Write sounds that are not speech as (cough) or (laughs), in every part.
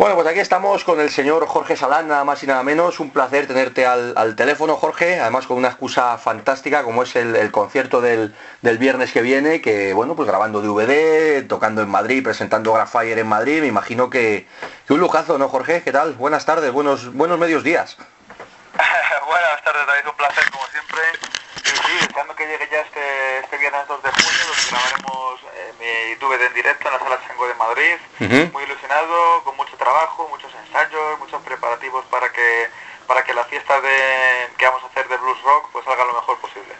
Bueno, pues aquí estamos con el señor Jorge Salán, nada más y nada menos. Un placer tenerte al, teléfono, Jorge, además con una excusa fantástica como es el, concierto del, viernes que viene, que bueno, pues grabando DVD, tocando en Madrid, presentando Graffire en Madrid, me imagino que, un lujazo, ¿no, Jorge? ¿Qué tal? Buenas tardes, buenos, buenos medios días. (laughs) Buenas tardes, David, un placer como siempre. Y sí, deseando que llegue ya este, este viernes 2 de junio, donde grabaremos eh, mi DVD en directo en la sala Chango de Madrid. Muy ilusionado, trabajo, muchos ensayos, muchos preparativos para que para que la fiesta de, que vamos a hacer de blues rock pues salga lo mejor posible.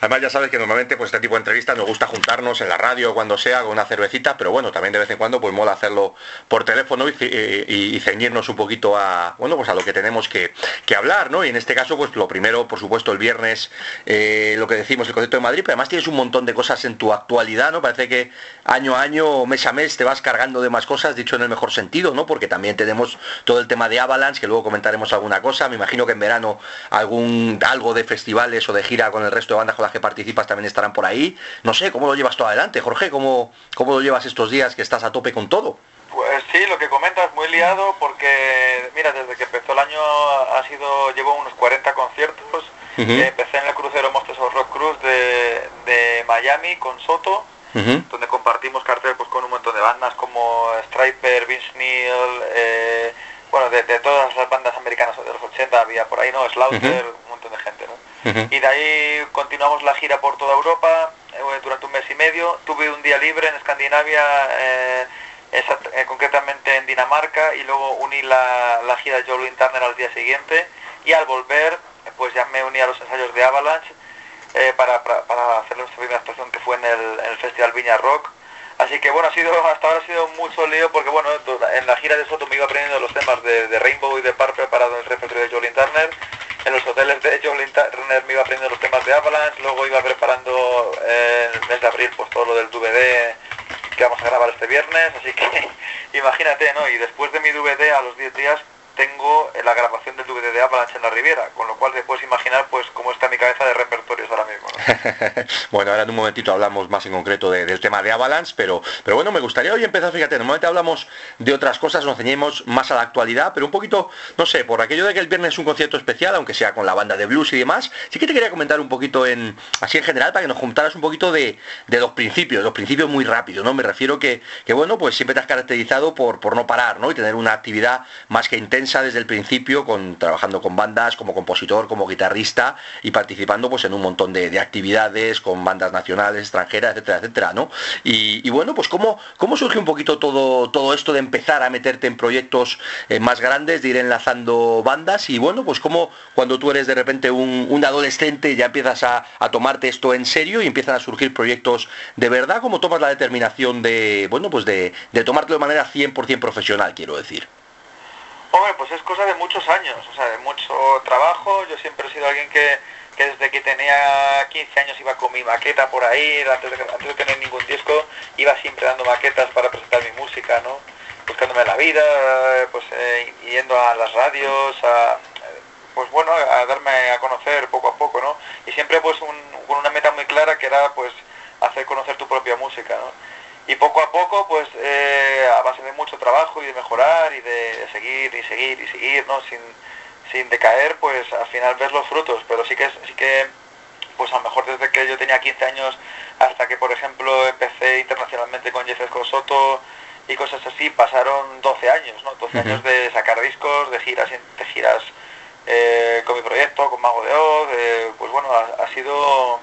Además ya sabes que normalmente pues este tipo de entrevistas nos gusta juntarnos en la radio cuando sea con una cervecita, pero bueno, también de vez en cuando pues mola hacerlo por teléfono y, ceñirnos un poquito a bueno pues a lo que tenemos que, hablar, ¿no? Y en este caso pues lo primero, por supuesto, el viernes eh, lo que decimos el concepto de Madrid, pero además tienes un montón de cosas en tu actualidad, ¿no? Parece que año a año, mes a mes te vas cargando de más cosas, dicho en el mejor sentido, ¿no? Porque también tenemos todo el tema de Avalanche, que luego comentaremos alguna cosa. Me imagino que en verano algún algo de festivales o de gira con el resto de bandas con que participas también estarán por ahí. No sé, ¿cómo lo llevas todo adelante, Jorge? ¿Cómo, cómo lo llevas estos días que estás a tope con todo? Pues sí, lo que comentas, muy liado, porque mira, desde que empezó el año ha sido, llevo unos 40 conciertos. empecé en el crucero Monsters of Rock Cruise de, Miami con Soto, donde compartimos cartel pues, con un montón de bandas como Striper, Vince Neil, eh, bueno, de, todas las bandas americanas de los 80 había por ahí, ¿no? Slaughter, un montón Y de ahí continuamos la gira por toda Europa eh, durante un mes y medio. Tuve un día libre en Escandinavia, eh, eh, concretamente en Dinamarca, y luego uní la, gira de Joe Turner al día siguiente. Y al volver, pues ya me uní a los ensayos de Avalanche para, para, hacer nuestra primera actuación que fue en el, Festival Viña Rock. Así que bueno, ha sido, (laughs) hasta ahora ha sido mucho lío porque bueno, en la gira de Soto me iba aprendiendo los temas de, Rainbow y de Purple para el repertorio de Jolene Turner en los hoteles de John Turner me iba aprendiendo los temas de Avalanche, luego iba preparando eh, el mes de abril pues todo lo del DVD que vamos a grabar este viernes, así que (laughs) imagínate, ¿no? Y después de mi DVD a los 10 días tengo la grabación del DVD de Avalanche en la Riviera, con lo cual te puedes imaginar pues cómo está mi cabeza de repertorios ahora mismo. (laughs) bueno, ahora en un momentito hablamos más en concreto del tema de Avalanche, pero, pero bueno, me gustaría hoy empezar, fíjate, normalmente hablamos de otras cosas, nos ceñimos más a la actualidad, pero un poquito, no sé, por aquello de que el viernes es un concierto especial, aunque sea con la banda de blues y demás, sí que te quería comentar un poquito en, así en general, para que nos juntaras un poquito de, los principios, los principios muy rápidos, ¿no? Me refiero que, que bueno, pues siempre te has caracterizado por, por no parar, ¿no? Y tener una actividad más que intensa desde el principio, con, trabajando con bandas, como compositor, como guitarrista y participando pues en un montón de, actividades con bandas nacionales, extranjeras, etcétera, etcétera, ¿no? Y, bueno, pues ¿cómo, cómo surge un poquito todo, todo esto de empezar a meterte en proyectos eh, más grandes, de ir enlazando bandas y bueno, pues como cuando tú eres de repente un, adolescente ya empiezas a, tomarte esto en serio y empiezan a surgir proyectos de verdad, ¿cómo tomas la determinación de, bueno, pues de, de tomártelo de manera 100% profesional, quiero decir? Hombre, pues es cosa de muchos años, o sea, de mucho trabajo. Yo siempre he sido alguien que, desde que tenía 15 años iba con mi maqueta por ahí, antes de, tener ningún disco, iba siempre dando maquetas para presentar mi música, ¿no? Buscándome la vida, pues eh, yendo a las radios, a, pues bueno, a darme a conocer poco a poco, ¿no? Y siempre pues con una meta muy clara que era pues hacer conocer tu propia música, ¿no? Y poco a poco, pues eh, a base de mucho trabajo y de mejorar y de seguir y seguir y seguir, ¿no? Sin, sin decaer, pues al final ves los frutos, pero sí que, sí que, pues a lo mejor desde que yo tenía 15 años hasta que, por ejemplo, empecé internacionalmente con Jeff Soto y cosas así, pasaron 12 años, ¿no? 12 años de sacar discos, de giras, de giras eh, con mi proyecto, con Mago de Oz, pues bueno, ha sido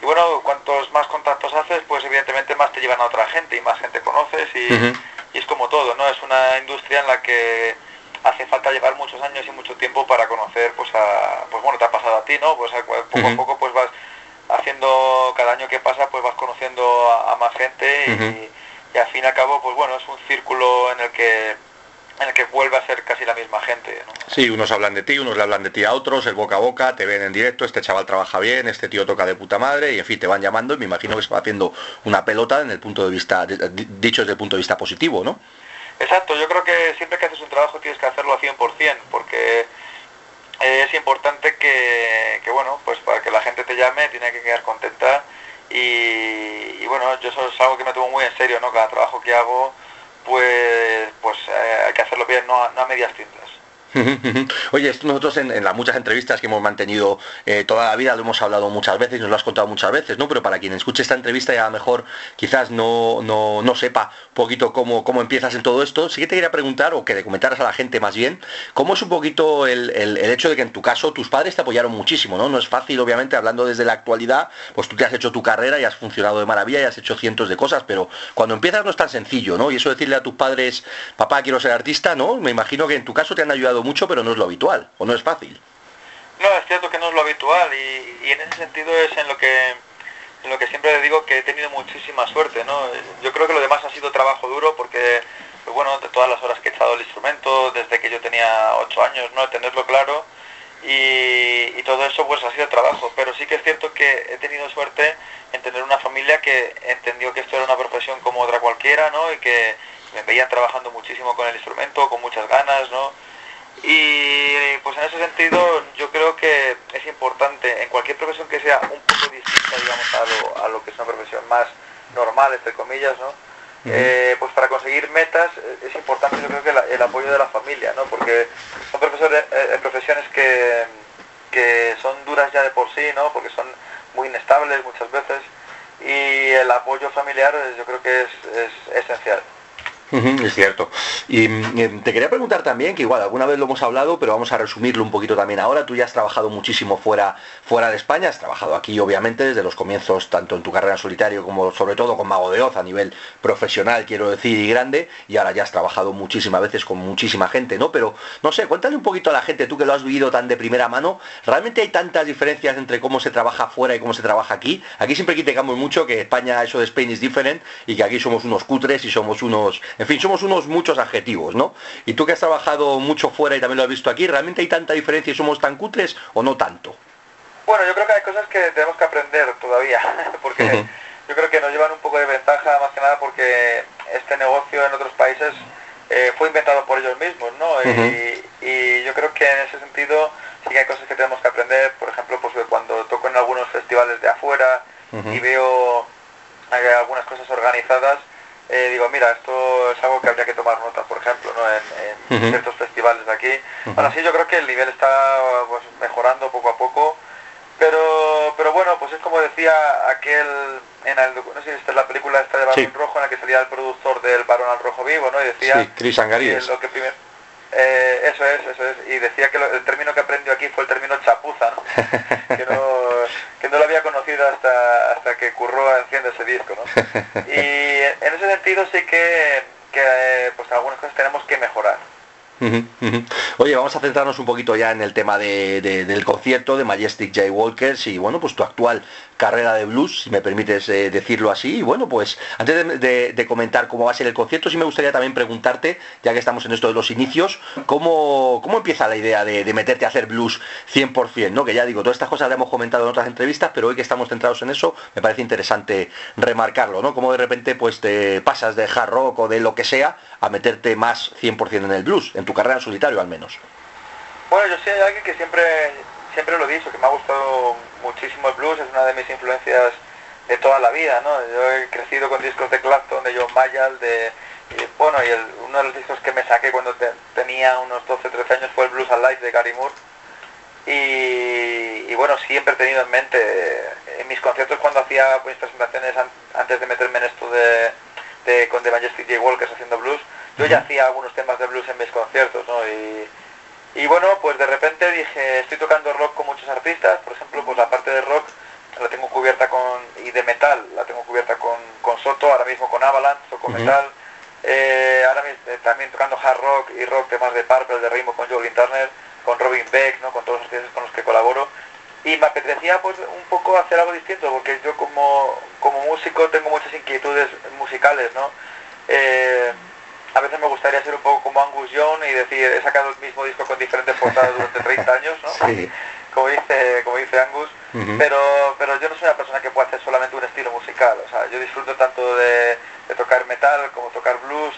y bueno, cuantos más contactos haces, pues evidentemente más te llevan a otra gente y más gente conoces y, es como todo, ¿no? Es una industria en la que hace falta llevar muchos años y mucho tiempo para conocer, pues a, pues bueno, te ha pasado a ti, ¿no? Pues poco a poco pues vas haciendo, cada año que pasa, pues vas conociendo a, más gente y al fin y al cabo, pues bueno, es un círculo en el que en el que vuelve a ser casi la misma gente. ¿no? Sí, unos hablan de ti, unos le hablan de ti a otros, el boca a boca, te ven en directo, este chaval trabaja bien, este tío toca de puta madre, y en fin, te van llamando y me imagino que se va haciendo una pelota en el punto de vista, dicho desde el punto de vista positivo, ¿no? Exacto, yo creo que siempre que haces un trabajo tienes que hacerlo a 100%, porque es importante que, bueno, pues para que la gente te llame tiene que quedar contenta y, bueno, yo eso es algo que me tomo muy en serio, ¿no? Cada trabajo que hago pues, pues eh, hay que hacerlo bien, no a, no a medias tintas. (laughs) Oye, nosotros en, las muchas entrevistas que hemos mantenido eh, toda la vida lo hemos hablado muchas veces nos lo has contado muchas veces, ¿no? Pero para quien escuche esta entrevista y a lo mejor quizás no, no, no sepa un poquito cómo, cómo empiezas en todo esto, sí que te quería preguntar, o que le comentaras a la gente más bien, cómo es un poquito el, el, hecho de que en tu caso tus padres te apoyaron muchísimo, ¿no? No es fácil, obviamente, hablando desde la actualidad, pues tú te has hecho tu carrera y has funcionado de maravilla y has hecho cientos de cosas, pero cuando empiezas no es tan sencillo, ¿no? Y eso decirle a tus padres, papá, quiero ser artista, ¿no? Me imagino que en tu caso te han ayudado mucho, pero no es lo habitual, o no es fácil. No, es cierto que no es lo habitual y, en ese sentido es en lo que en lo que siempre digo que he tenido muchísima suerte, ¿no? Yo creo que lo demás ha sido trabajo duro porque, pues bueno, de todas las horas que he echado el instrumento, desde que yo tenía ocho años, ¿no? Tenerlo claro y, y, todo eso pues ha sido trabajo, pero sí que es cierto que he tenido suerte en tener una familia que entendió que esto era una profesión como otra cualquiera, ¿no? Y que me veían trabajando muchísimo con el instrumento, con muchas ganas, ¿no? Y pues en ese sentido yo creo que es importante en cualquier profesión que sea un poco distinta, digamos, a lo, a lo que es una profesión más normal, entre comillas, ¿no? Eh, pues para conseguir metas eh, es importante yo creo que el apoyo de la familia, ¿no? Porque son profesores, eh, profesiones que, que son duras ya de por sí, ¿no? Porque son muy inestables muchas veces y el apoyo familiar yo creo que es, es esencial es cierto. Y mm, te quería preguntar también, que igual alguna vez lo hemos hablado, pero vamos a resumirlo un poquito también ahora. Tú ya has trabajado muchísimo fuera, fuera de España, has trabajado aquí obviamente desde los comienzos, tanto en tu carrera en solitario como sobre todo con Mago de Oz a nivel profesional, quiero decir, y grande, y ahora ya has trabajado muchísimas veces con muchísima gente, ¿no? Pero no sé, cuéntale un poquito a la gente, tú que lo has vivido tan de primera mano, ¿realmente hay tantas diferencias entre cómo se trabaja fuera y cómo se trabaja aquí? Aquí siempre criticamos mucho que España, eso de Spain is different, y que aquí somos unos cutres y somos unos en fin, somos unos muchos adjetivos, ¿no? Y tú que has trabajado mucho fuera y también lo has visto aquí, ¿realmente hay tanta diferencia y somos tan cutres o no tanto? Bueno, yo creo que hay cosas que tenemos que aprender todavía, (laughs) porque yo creo que nos llevan un poco de ventaja, más que nada porque este negocio en otros países eh, fue inventado por ellos mismos, ¿no? y, yo creo que en ese sentido sí que hay cosas que tenemos que aprender, por ejemplo, pues cuando toco en algunos festivales de afuera y veo eh, algunas cosas organizadas, eh, digo, mira, esto es algo que habría que tomar nota, por ejemplo, ¿no? en, ciertos festivales de aquí. Bueno, así yo creo que el nivel está pues, mejorando poco a poco, pero, pero bueno, pues es como decía aquel, en el, no sé si esta es la película esta de Barón Rojo, en la que salía el productor del Barón al Rojo Vivo, ¿no? Y decía... Sí, Chris. Lo que primero eh, eso es, eso es. Y decía que el término que aprendió aquí fue el término chapuza, ¿no? (laughs) que, no, lo había conocido hasta, hasta que curró haciendo ese disco, ¿no? (laughs) Y en ese sentido sí que, que pues algunas cosas tenemos que mejorar. Oye, vamos a centrarnos un poquito ya en el tema del concierto de Majestic J. Walkers y bueno, pues tu actual carrera de blues, si me permites eh, decirlo así. Y bueno, pues antes de, comentar cómo va a ser el concierto, sí me gustaría también preguntarte, ya que estamos en esto de los inicios, cómo, cómo empieza la idea de, meterte a hacer blues 100%, ¿no? Que ya digo, todas estas cosas las hemos comentado en otras entrevistas, pero hoy que estamos centrados en eso, me parece interesante remarcarlo, ¿no? Cómo de repente pues te pasas de hard rock o de lo que sea a meterte más 100% en el blues, en tu carrera en solitario al menos. Bueno, yo soy alguien que siempre siempre lo he dicho, que me ha gustado muchísimo el blues, es una de mis influencias de toda la vida, ¿no? Yo he crecido con discos de Clapton, de John Mayall, de... bueno, y uno de los discos que me saqué cuando tenía unos 12-13 años fue el Blues Alive de Gary Moore. Y, bueno, siempre he tenido en mente, en mis conciertos cuando hacía mis presentaciones antes de meterme en esto de, con The Majestic J. Walkers haciendo blues, yo ya hacía algunos temas de blues en mis conciertos, ¿no? Y, y bueno, pues de repente dije, estoy tocando rock con muchos artistas, por ejemplo, pues la parte de rock la tengo cubierta con, y de metal la tengo cubierta con, con Soto, ahora mismo con Avalanche, o con metal, eh, ahora mismo, eh, también tocando hard rock y rock, temas de Purple, de Rainbow con Joe Turner, con Robin Beck, ¿no? con todos los artistas con los que colaboro. Y me apetecía pues un poco hacer algo distinto, porque yo como, como músico tengo muchas inquietudes musicales, ¿no? Eh, a veces me gustaría ser un poco como Angus Young y decir, he sacado el mismo disco con diferentes portadas durante 30 años, ¿no? Como dice, como dice Angus, pero, pero yo no soy una persona que pueda hacer solamente un estilo musical, o sea, yo disfruto tanto de, tocar metal como tocar blues,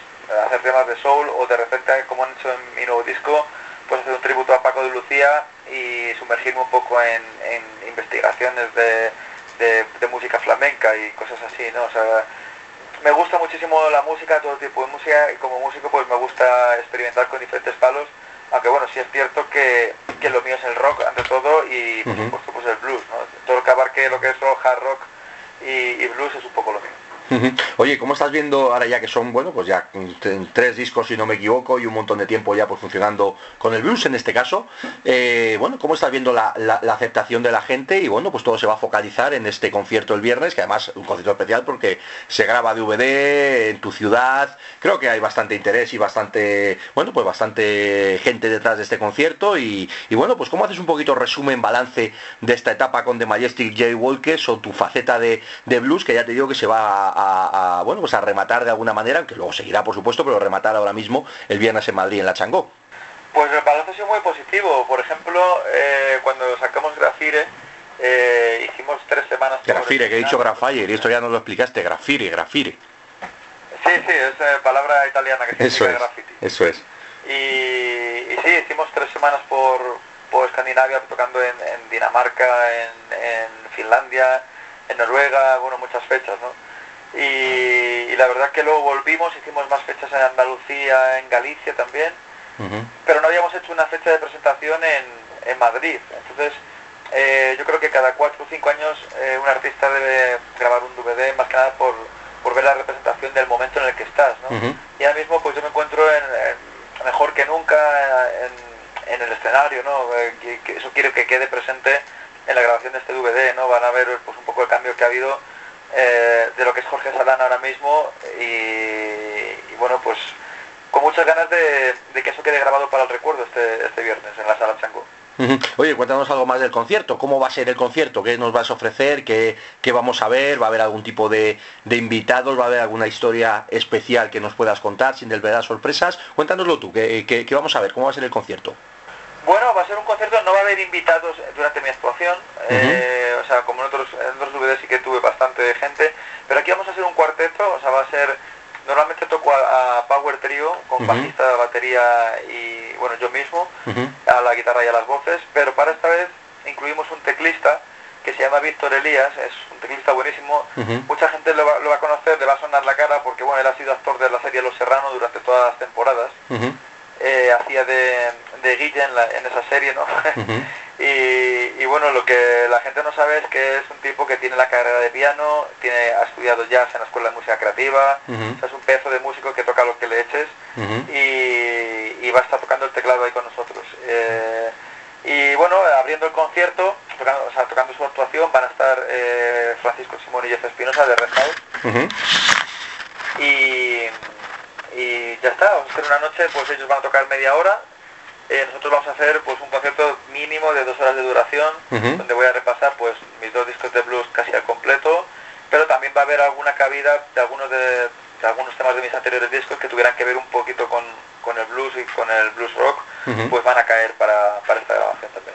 hacer temas de soul o de repente, como han hecho en mi nuevo disco, pues hacer un tributo a Paco de Lucía y sumergirme un poco en, investigaciones de, de, música flamenca y cosas así, ¿no? O sea, me gusta muchísimo la música, todo tipo de música, y como músico pues me gusta experimentar con diferentes palos, aunque bueno, sí es cierto que, lo mío es el rock ante todo y por supuesto pues el blues, ¿no? Todo lo que abarque lo que es rock, hard rock y blues es un poco lo mío. Oye, ¿cómo estás viendo ahora ya que son, bueno, pues ya tres discos si no me equivoco y un montón de tiempo ya pues funcionando con el blues en este caso? Eh, bueno, ¿cómo estás viendo la, aceptación de la gente? Y bueno, pues todo se va a focalizar en este concierto el viernes, que además un concierto especial porque se graba DVD en tu ciudad. Creo que hay bastante interés y bastante, bueno, pues bastante gente detrás de este concierto. Y, bueno, pues ¿cómo haces un poquito resumen, balance de esta etapa con The Majestic J. Walkers o tu faceta de, de blues, que ya te digo que se va a a, bueno, pues a rematar de alguna manera, aunque luego seguirá por supuesto, pero rematar ahora mismo el viernes en Madrid en la Changó. Pues el balance ha sido muy positivo. Por ejemplo, eh, cuando sacamos Grafire, eh, hicimos tres semanas... Grafire, que he dicho Grafire, y esto ya nos lo explicaste, Grafire, Grafire. Sí, sí, es eh, palabra italiana que significa eso graffiti. Eso es. Y, sí, hicimos tres semanas por, por Escandinavia, tocando en, Dinamarca, en, en, Finlandia, en Noruega, bueno, muchas fechas, ¿no? Y, la verdad que luego volvimos, hicimos más fechas en Andalucía, en Galicia también, pero no habíamos hecho una fecha de presentación en, Madrid. Entonces, eh, yo creo que cada cuatro o cinco años eh, un artista debe grabar un DVD, más que nada por, ver la representación del momento en el que estás. Y ahora mismo pues yo me encuentro en, mejor que nunca en, el escenario, ¿no? Eh, que, eso quiero que quede presente en la grabación de este DVD, ¿no? Van a ver pues, un poco el cambio que ha habido eh, de lo que es Jorge Salán ahora mismo y, bueno, pues con muchas ganas de, que eso quede grabado para el recuerdo este, este viernes en la sala Chango. Oye, cuéntanos algo más del concierto. ¿Cómo va a ser el concierto? ¿Qué nos vas a ofrecer? ¿Qué, vamos a ver? ¿Va a haber algún tipo de, invitados? ¿Va a haber alguna historia especial que nos puedas contar sin desvelar sorpresas? Cuéntanoslo tú, ¿qué, qué vamos a ver? ¿Cómo va a ser el concierto? Bueno, va a ser un concierto, no va a haber invitados durante mi actuación, eh, o sea, como en otros, en otros sí que tuve bastante gente, pero aquí vamos a hacer un cuarteto, o sea, va a ser, normalmente toco a, Power Trio, con bajista, batería y, bueno, yo mismo, a la guitarra y a las voces, pero para esta vez incluimos un teclista que se llama Víctor Elías, es un teclista buenísimo, mucha gente lo va, a conocer, le va a sonar la cara, porque, bueno, él ha sido actor de la serie Los Serranos durante todas las temporadas, eh, hacía de, de Guille en, esa serie, ¿no? (laughs) y, bueno, lo que la gente no sabe es que es un tipo que tiene la carrera de piano, tiene, ha estudiado jazz en la Escuela de Música Creativa, es un pedazo de músico que toca lo que le eches y, va a estar tocando el teclado ahí con nosotros. Eh, y bueno, abriendo el concierto, tocando, o sea, tocando su actuación, van a estar eh, Francisco Simón y Jeff Espinosa de Red House. Y y ya está, vamos a hacer una noche, pues ellos van a tocar media hora, eh, nosotros vamos a hacer pues un concierto mínimo de dos horas de duración, donde voy a repasar pues mis dos discos de blues casi al completo, pero también va a haber alguna cabida de algunos de, algunos temas de mis anteriores discos que tuvieran que ver un poquito con, con el blues y con el blues rock, pues van a caer para, para esta grabación también.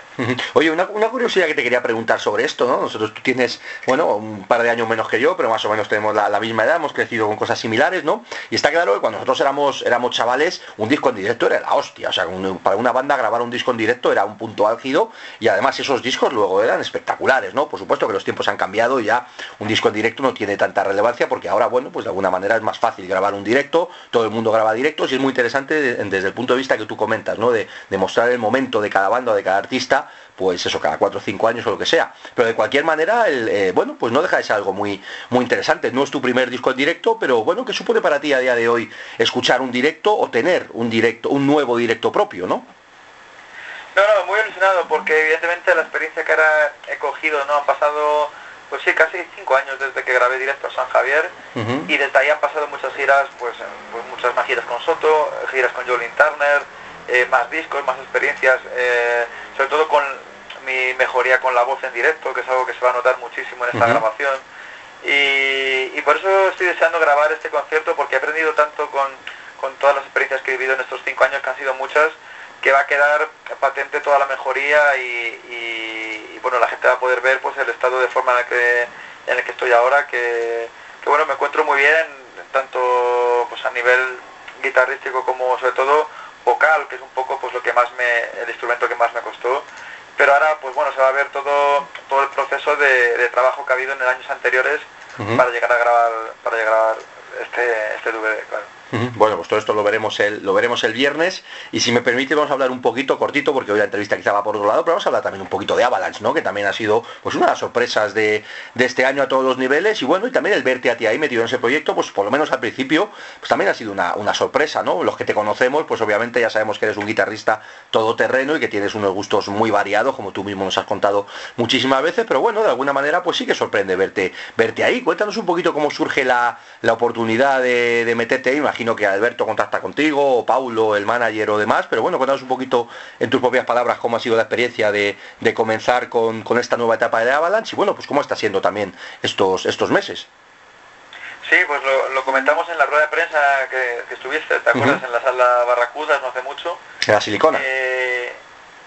Oye, una, curiosidad que te quería preguntar sobre esto, ¿no? Nosotros tú tienes, bueno, un par de años menos que yo, pero más o menos tenemos la, misma edad, hemos crecido con cosas similares, ¿no? Y está claro que cuando nosotros éramos, éramos chavales, un disco en directo era la hostia, o sea, para una banda grabar un disco en directo era un punto álgido y además esos discos luego eran espectaculares, ¿no? Por supuesto que los tiempos han cambiado y ya un disco en directo no tiene tanta relevancia porque ahora, bueno, pues de alguna manera es más fácil grabar un directo, todo el mundo graba directos y es muy interesante desde el punto de vista que tú comentas, ¿no? De, de mostrar el momento de cada banda o de cada artista pues eso, cada cuatro o cinco años o lo que sea. Pero de cualquier manera, el, eh, bueno, pues no deja de ser algo muy, muy interesante. No es tu primer disco en directo, pero bueno, ¿qué supone para ti a día de hoy escuchar un directo o tener un directo, un nuevo directo propio, no? No, no, muy ilusionado, porque evidentemente la experiencia que ahora he cogido, ¿no? Han pasado, pues sí, casi cinco años desde que grabé directo a San Javier, y desde ahí han pasado muchas giras, pues, pues muchas más giras con Soto, giras con Jolin Turner, eh, más discos, más experiencias, eh, sobre todo con mi mejoría con la voz en directo, que es algo que se va a notar muchísimo en esta grabación. Y, por eso estoy deseando grabar este concierto porque he aprendido tanto con, con todas las experiencias que he vivido en estos cinco años, que han sido muchas, que va a quedar patente toda la mejoría y, bueno, la gente va a poder ver pues el estado de forma en el que, en el que estoy ahora, que, bueno, me encuentro muy bien, tanto pues a nivel guitarrístico como sobre todo vocal, que es un poco pues lo que más me, el instrumento que más me costó. Pero ahora pues bueno, se va a ver todo, todo el proceso de, trabajo que ha habido en años anteriores para llegar a grabar, para llegar a grabar este, este DVD, claro. Bueno, pues todo esto lo veremos el, lo veremos el viernes y si me permite vamos a hablar un poquito cortito porque hoy la entrevista quizá va por otro lado, pero vamos a hablar también un poquito de Avalanche, ¿no? Que también ha sido pues una de las sorpresas de, este año a todos los niveles y bueno, y también el verte a ti ahí metido en ese proyecto, pues por lo menos al principio, pues también ha sido una, sorpresa, ¿no? Los que te conocemos, pues obviamente ya sabemos que eres un guitarrista todoterreno y que tienes unos gustos muy variados, como tú mismo nos has contado muchísimas veces, pero bueno, de alguna manera pues sí que sorprende verte, verte ahí. Cuéntanos un poquito cómo surge la, oportunidad de, de meterte ahí, imagino que Alberto contacta contigo, o Paulo, el manager o demás, pero bueno, cuéntanos un poquito en tus propias palabras cómo ha sido la experiencia de, comenzar con, esta nueva etapa de Avalanche y bueno, pues cómo está siendo también estos, estos meses. Sí, pues lo, comentamos en la rueda de prensa que, estuviste, ¿te acuerdas? En la sala Barracudas no hace mucho. En la silicona. Eh,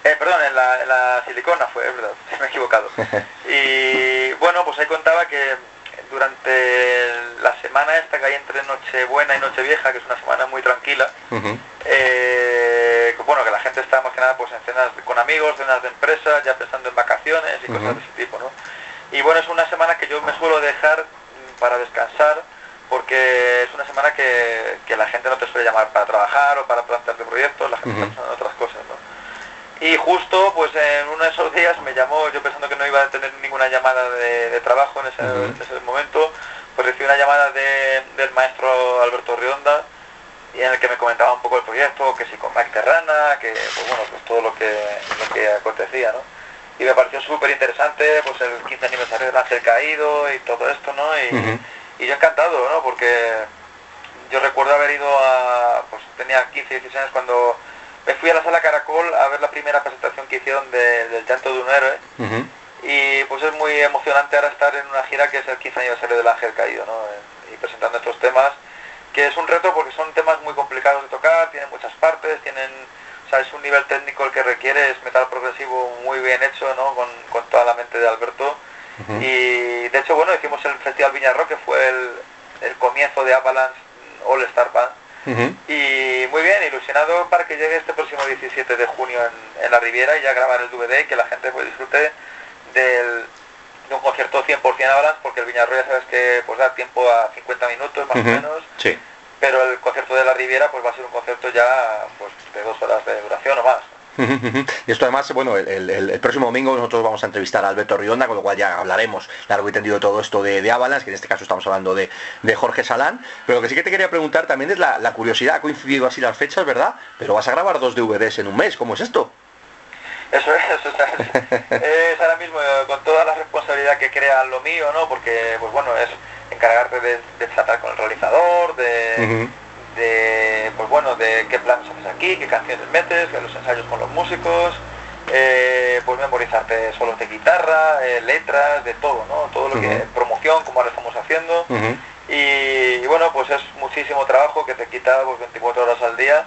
eh, perdón, en la, en la, silicona fue, es verdad, (laughs) me he equivocado. (laughs) y bueno, pues ahí contaba que durante la semana esta que hay entre Nochebuena y Nochevieja, que es una semana muy tranquila, eh, bueno, que la gente está más que nada pues en cenas con amigos, cenas de empresa, ya pensando en vacaciones y cosas de ese tipo, ¿no? Y bueno, es una semana que yo me suelo dejar para descansar, porque es una semana que, que la gente no te suele llamar para trabajar o para plantearte proyectos, la gente está pensando en otras cosas, ¿no? Y justo pues en uno de esos días me llamó, yo pensando que no iba a tener ninguna llamada de, trabajo en ese, momento, pues recibí una llamada del maestro Alberto Rionda y en el que me comentaba un poco el proyecto, que si con Mac Terrana, que pues bueno, pues todo lo que, lo que acontecía, ¿no? Y me pareció súper interesante, pues el 15 aniversario del Ángel Caído y todo esto, ¿no? Y, y yo encantado, ¿no? Porque yo recuerdo haber ido a, pues tenía 15, 16 años cuando fui a la sala Caracol a ver la primera presentación que hicieron del llanto de un héroe. Y pues es muy emocionante ahora estar en una gira que es el 15 aniversario del Ángel Caído, ¿no? Y presentando estos temas, que es un reto porque son temas muy complicados de tocar, tienen muchas partes, tienen, o sea, es un nivel técnico el que requiere, es metal progresivo muy bien hecho, ¿no? Con, toda la mente de Alberto. Y de hecho, bueno, hicimos el Festival Viña Rock, que fue el, el comienzo de Avalanche All Star Band y muy bien, ilusionado para que llegue este próximo 17 de junio en, la Riviera y ya grabar el DVD y que la gente pues, disfrute del, de un concierto 100% Avalanche, porque el Viñarro ya sabes que pues da tiempo a 50 minutos más o menos. Pero el concierto de la Riviera pues va a ser un concierto ya pues, de dos horas de duración o más. Y esto además, bueno, el, próximo domingo nosotros vamos a entrevistar a Alberto Rionda, con lo cual ya hablaremos largo y tendido de todo esto de, de Avalanche, que en este caso estamos hablando de, Jorge Salán. Pero lo que sí que te quería preguntar también es la, curiosidad, ha coincidido así las fechas, ¿verdad? Pero vas a grabar dos DVDs en un mes, ¿cómo es esto? Eso es, eso es, es ahora mismo eh, con toda la responsabilidad que crea lo mío, ¿no? Porque, pues bueno, es encargarte de, tratar con el realizador, de, de, pues bueno, de qué planes haces aquí, qué canciones metes, los ensayos con los músicos, eh, pues memorizarte solos de guitarra, eh, letras, de todo, ¿no? Todo lo que promoción, como ahora estamos haciendo. y, bueno, pues es muchísimo trabajo que te quita pues, 24 horas al día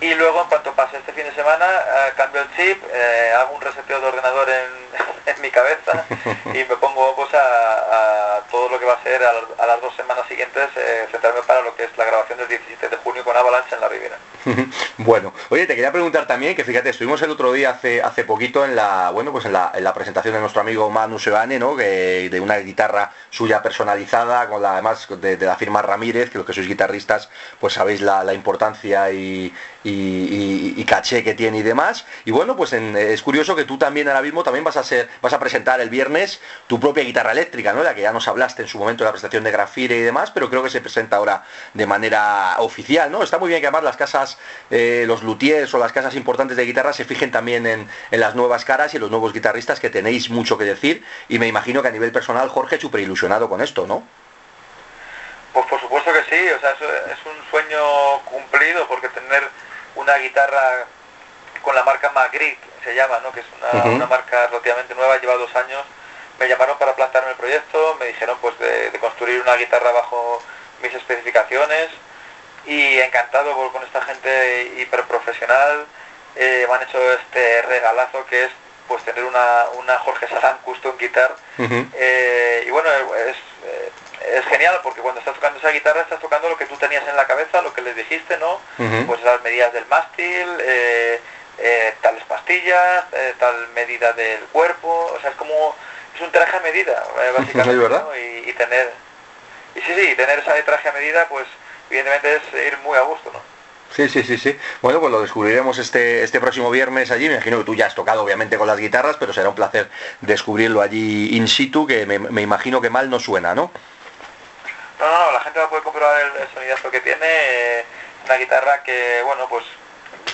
y luego, en cuanto pase este fin de semana, eh, cambio el chip, eh, hago un reseteo de ordenador en, (laughs) mi cabeza (laughs) y me pongo pues, a, todo lo que va a ser a, las dos semanas siguientes, eh, centrarme para lo que es la grabación del 17 de junio con Avalanche en la Riviera. (laughs) bueno, oye, te quería preguntar también, que fíjate, estuvimos el otro día hace, hace poquito en la, bueno, pues en la, en la presentación de nuestro amigo Manu Sebane, ¿no? Que, de una guitarra suya personalizada, con la, además de, la firma Ramírez, que los que sois guitarristas, pues sabéis la, la importancia y, y, caché que tiene y demás. Y bueno, pues es curioso que tú también ahora mismo también vas a ser, vas a presentar el viernes tu propia guitarra eléctrica, ¿no? La que ya nos hablaste en su momento de la presentación de Grafire y demás, pero creo que se presenta ahora de manera oficial, ¿no? Está muy bien que además las casas, eh, los luthiers o las casas importantes de guitarra se fijen también en, las nuevas caras y en los nuevos guitarristas que tenéis mucho que decir. Y me imagino que a nivel personal, Jorge, súper ilusionado con esto, ¿no? Pues por supuesto que sí, o sea, es un sueño cumplido porque tener una guitarra con la marca Magritte, se llama, ¿no? que es una, marca relativamente nueva, lleva dos años, me llamaron para plantarme el proyecto, me dijeron pues de, construir una guitarra bajo mis especificaciones y encantado con esta gente hiper profesional. Eh, me han hecho este regalazo que es pues tener una, una Jorge Salán custom guitar eh, y bueno es, es genial porque cuando estás tocando esa guitarra estás tocando lo que tú tenías en la cabeza, lo que les dijiste, ¿no? Pues las medidas del mástil, eh, eh, tales pastillas, eh, tal medida del cuerpo, o sea, es como, es un traje a medida, (laughs) básicamente, Y, tener, y sí, sí, tener esa traje a medida, pues evidentemente es ir muy a gusto, ¿no? Sí, sí, sí, sí. Bueno, pues lo descubriremos este, este próximo viernes allí. Me imagino que tú ya has tocado obviamente con las guitarras, pero será un placer descubrirlo allí in situ, que me, me imagino que mal no suena, ¿no? No, no, no, la gente va a poder comprobar el, sonidazo que tiene. Eh, una guitarra que, bueno, pues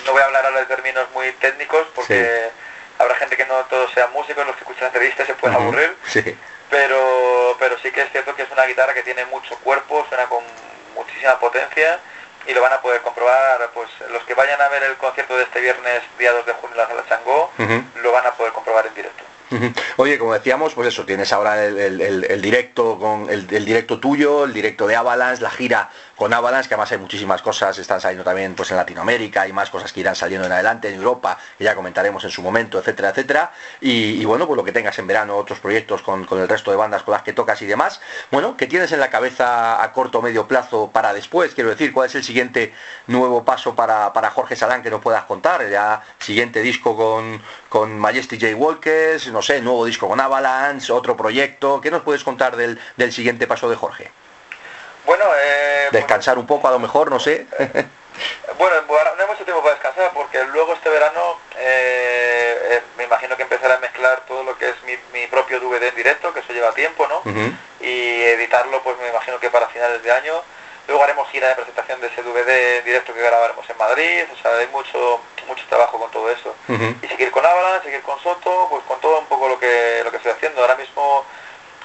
no voy a hablar ahora de términos muy técnicos porque habrá gente que no todos sean músicos, los que escuchan entrevistas se pueden aburrir. Sí. Pero, pero sí que es cierto que es una guitarra que tiene mucho cuerpo, suena con muchísima potencia y lo van a poder comprobar, pues los que vayan a ver el concierto de este viernes, día 2 de junio en la sala Changó, lo van a poder comprobar en directo. Oye, como decíamos, pues eso, tienes ahora el, directo con el, directo tuyo, el directo de Avalanche, la gira con Avalanche, que además hay muchísimas cosas, están saliendo también pues en Latinoamérica, y más cosas que irán saliendo en adelante, en Europa, que ya comentaremos en su momento, etcétera, etcétera. Y, bueno, pues lo que tengas en verano, otros proyectos con, el resto de bandas con las que tocas y demás. Bueno, ¿qué tienes en la cabeza a corto o medio plazo para después? Quiero decir, ¿cuál es el siguiente nuevo paso para, para Jorge Salán que nos puedas contar? Ya siguiente disco con, con Majestic J. Walkers, no sé, nuevo disco con Avalanche, otro proyecto. ¿Qué nos puedes contar del, del siguiente paso de Jorge? Bueno, eh, descansar un poco a lo mejor, no sé. (laughs) bueno, no hay mucho tiempo para descansar porque luego este verano eh, eh, me imagino que empezaré a mezclar todo lo que es mi, propio DVD en directo, que eso lleva tiempo, ¿no? Y editarlo, pues me imagino que para finales de año. Luego haremos gira de presentación de ese DVD en directo que grabaremos en Madrid, o sea, hay mucho mucho trabajo con todo eso. Y seguir con Avalanche, seguir con Soto, pues con todo un poco lo que, lo que estoy haciendo. Ahora mismo,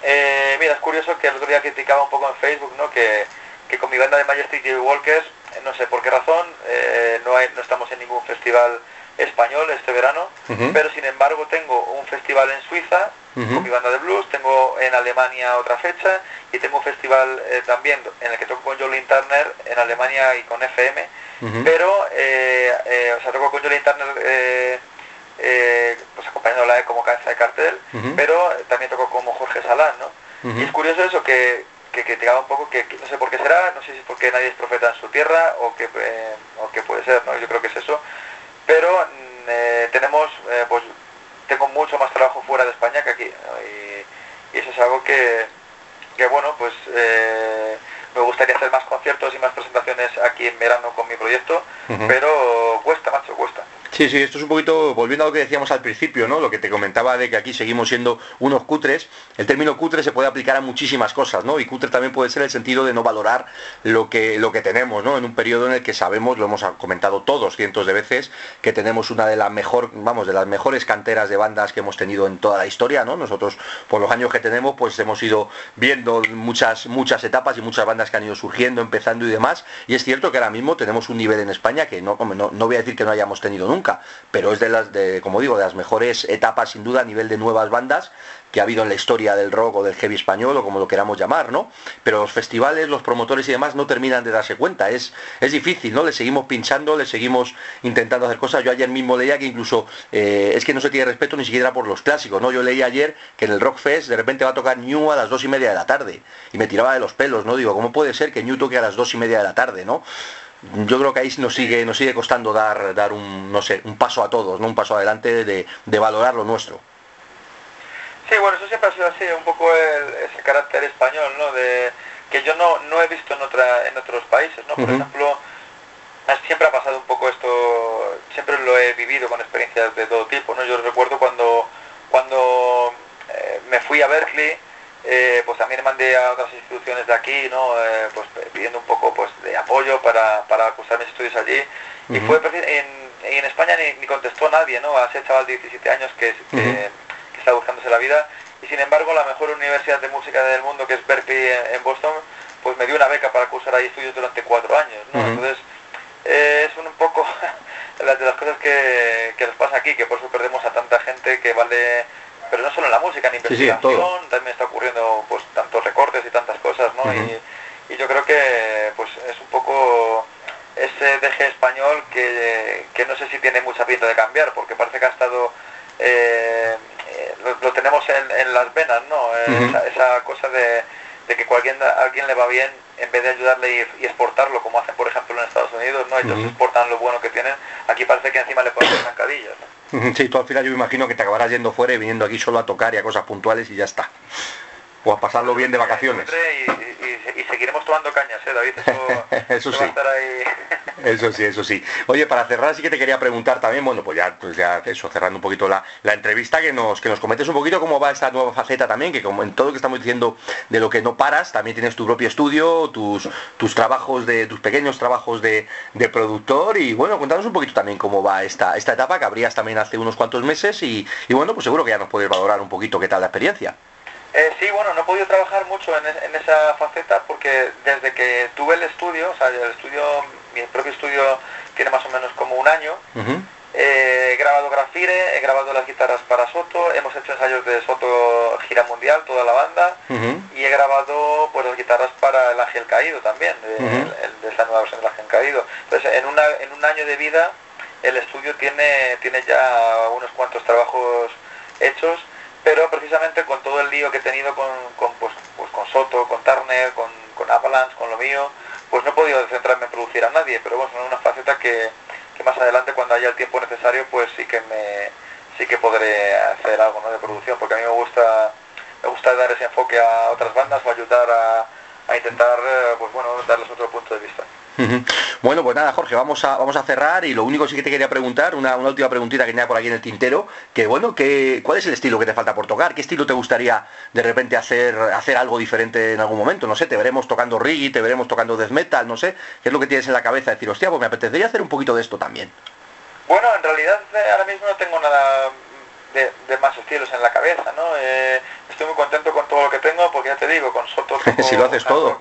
eh, mira, es curioso que el otro día criticaba un poco en Facebook, ¿no? Que, que con mi banda de Majestic J. Walkers, eh, no sé por qué razón, eh, no, hay, no estamos en ningún festival español este verano, pero sin embargo tengo un festival en Suiza con mi banda de blues, tengo en Alemania otra fecha y tengo un festival también en el que toco con Jolene Turner en Alemania y con FM pero, eh, eh, o sea, toco con Julian Turner eh, eh, pues acompañándola como cabeza de cartel, pero también toco como Jorge Salán, ¿no? Y es curioso eso, que, que, haga un poco, que, no sé por qué será, no sé si es porque nadie es profeta en su tierra o que, o que puede ser, ¿no? Yo creo que es eso, pero mm, tenemos, pues tengo mucho más trabajo fuera de España que aquí, y, y, eso es algo que, que bueno, pues me gustaría hacer más conciertos y más presentaciones aquí en verano con mi proyecto, pero cuesta. Sí, sí, esto es un poquito, volviendo a lo que decíamos al principio, ¿no? Lo que te comentaba de que aquí seguimos siendo unos cutres. El término cutre se puede aplicar a muchísimas cosas, ¿no? Y cutre también puede ser el sentido de no valorar lo que, lo que tenemos, ¿no? En un periodo en el que sabemos, lo hemos comentado todos cientos de veces, que tenemos una de las mejor, vamos, de las mejores canteras de bandas que hemos tenido en toda la historia, ¿no? Nosotros, por los años que tenemos, pues hemos ido viendo muchas, muchas etapas y muchas bandas que han ido surgiendo, empezando y demás. Y es cierto que ahora mismo tenemos un nivel en España que no, no, no voy a decir que no hayamos tenido nunca pero es de las, de, como digo, de las mejores etapas sin duda a nivel de nuevas bandas que ha habido en la historia del rock o del heavy español o como lo queramos llamar, ¿no? Pero los festivales, los promotores y demás no terminan de darse cuenta, es, es difícil, ¿no? Le seguimos pinchando, le seguimos intentando hacer cosas. Yo ayer mismo leía que incluso eh, es que no se tiene respeto ni siquiera por los clásicos, ¿no? Yo leí ayer que en el Rock Fest de repente va a tocar New a las dos y media de la tarde y me tiraba de los pelos, ¿no? Digo, ¿cómo puede ser que New toque a las dos y media de la tarde, ¿no? Yo creo que ahí nos sigue, nos sigue costando dar, dar un, no sé, un paso a todos, ¿no? un paso adelante de, de valorar lo nuestro. Sí, bueno, eso siempre ha sido así, un poco ese carácter español, ¿no? De, que yo no, no he visto en, otra, en otros países, ¿no? Por ejemplo, siempre ha pasado un poco esto, siempre lo he vivido con experiencias de todo tipo, ¿no? Yo recuerdo cuando, cuando eh, me fui a Berkeley, eh, pues también mandé a otras instituciones de aquí, ¿no? Eh, pues pidiendo un poco pues de apoyo para, para cursar mis estudios allí. Y fue en, en España ni, contestó nadie, ¿no? A ese chaval de 17 años que, que, está buscándose la vida. Y sin embargo, la mejor universidad de música del mundo, que es Berkeley en, Boston, pues me dio una beca para cursar ahí estudios durante cuatro años, ¿no? Entonces, eh, es un poco (laughs) de las cosas que, que nos pasa aquí, que por eso perdemos a tanta gente que vale pero no solo en la música, en investigación, también está ocurriendo pues tantos recortes y tantas cosas, ¿no? y, y, yo creo que pues es un poco ese deje español que, que, no sé si tiene mucha pinta de cambiar, porque parece que ha estado... Eh, lo, tenemos en, en, las venas, ¿no? esa, esa, cosa de, de que cualquier, a alguien le va bien, en vez de ayudarle y, exportarlo, como hacen, por ejemplo, en Estados Unidos, ¿no? Ellos exportan lo bueno que tienen, aquí parece que encima le ponen zancadillas, ¿no? (laughs) Sí, tú al final yo me imagino que te acabarás yendo fuera y viniendo aquí solo a tocar y a cosas puntuales y ya está o a pasarlo bien de vacaciones. Seguiremos tomando cañas, ¿eh, David? Eso, (laughs) sí. (laughs) eso sí, eso sí. Oye, para cerrar sí que te quería preguntar también, bueno, pues ya, pues ya eso, cerrando un poquito la, entrevista, que nos, que nos comentes un poquito cómo va esta nueva faceta también, que como en todo lo que estamos diciendo de lo que no paras, también tienes tu propio estudio, tus, tus trabajos de, tus pequeños trabajos de, de productor y bueno, cuéntanos un poquito también cómo va esta, esta etapa que abrías también hace unos cuantos meses y, y bueno, pues seguro que ya nos puedes valorar un poquito qué tal la experiencia. Eh, sí, bueno, no he podido trabajar mucho en, esa faceta porque desde que tuve el estudio, o sea, el estudio, mi propio estudio tiene más o menos como un año, eh, he grabado Grafire, he grabado las guitarras para Soto, hemos hecho ensayos de Soto gira mundial, toda la banda, y he grabado pues las guitarras para El Ángel Caído también, de, esta nueva versión del Ángel Caído. Entonces, en, una, en un año de vida, el estudio tiene, tiene ya unos cuantos trabajos hechos pero precisamente con todo el lío que he tenido con, pues, pues, con Soto, con Turner, con, con, Avalanche, con lo mío, pues no he podido centrarme en producir a nadie, pero bueno, es una faceta que, más adelante cuando haya el tiempo necesario, pues sí que me sí que podré hacer algo de producción, porque a mí me gusta me gusta dar ese enfoque a otras bandas o ayudar a, a intentar eh, pues bueno darles otro punto de vista. Bueno, pues nada, Jorge, vamos a, vamos a cerrar y lo único sí que te quería preguntar, una, última preguntita que tenía por aquí en el tintero, que bueno, que, ¿cuál es el estilo que te falta por tocar? ¿Qué estilo te gustaría de repente hacer, hacer algo diferente en algún momento? No sé, te veremos tocando reggae, te veremos tocando death metal, no sé, ¿qué es lo que tienes en la cabeza? Decir, hostia, pues me apetecería hacer un poquito de esto también. Bueno, en realidad eh, ahora mismo no tengo nada de, más estilos en la cabeza, ¿no? Eh, estoy muy contento con todo lo que tengo porque ya te digo, con Soto... (laughs) si lo haces todo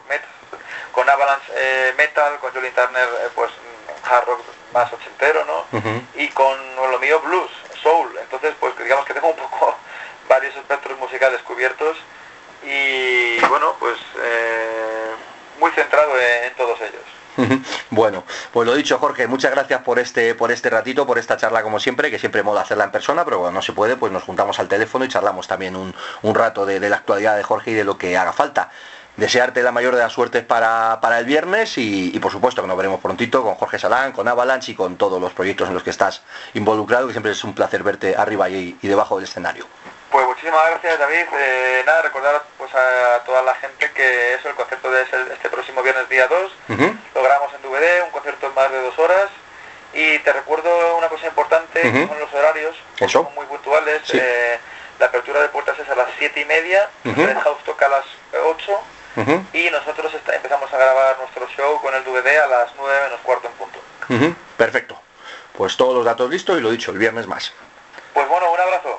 con Avalanche eh, Metal, con Julian Turner eh, pues hard rock más ochentero, ¿no? Y con lo mío blues, soul. Entonces pues digamos que tengo un poco (laughs) varios espectros musicales cubiertos y bueno pues eh, muy centrado en, todos ellos. Bueno, pues lo dicho Jorge, muchas gracias por este, por este ratito, por esta charla como siempre, que siempre mola hacerla en persona, pero cuando no se puede, pues nos juntamos al teléfono y charlamos también un, un rato de, de, la actualidad de Jorge y de lo que haga falta desearte la mayor de las suertes para, el viernes y, por supuesto que nos veremos prontito con Jorge Salán, con Avalanche y con todos los proyectos en los que estás involucrado, que siempre es un placer verte arriba y, debajo del escenario. Pues muchísimas gracias David. Eh, nada, recordar pues a toda la gente que eso, el concierto de este próximo viernes día 2, lo grabamos en DVD, un concierto en más de dos horas. Y te recuerdo una cosa importante, son los horarios, son muy puntuales. Eh, la apertura de puertas es a las 7 y media, el House toca a las 8 y nosotros empezamos a grabar nuestro show con el DVD a las 9 menos cuarto en punto. Perfecto. Pues todos los datos listos y lo dicho, el viernes más. Pues bueno, un abrazo.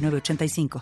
3985.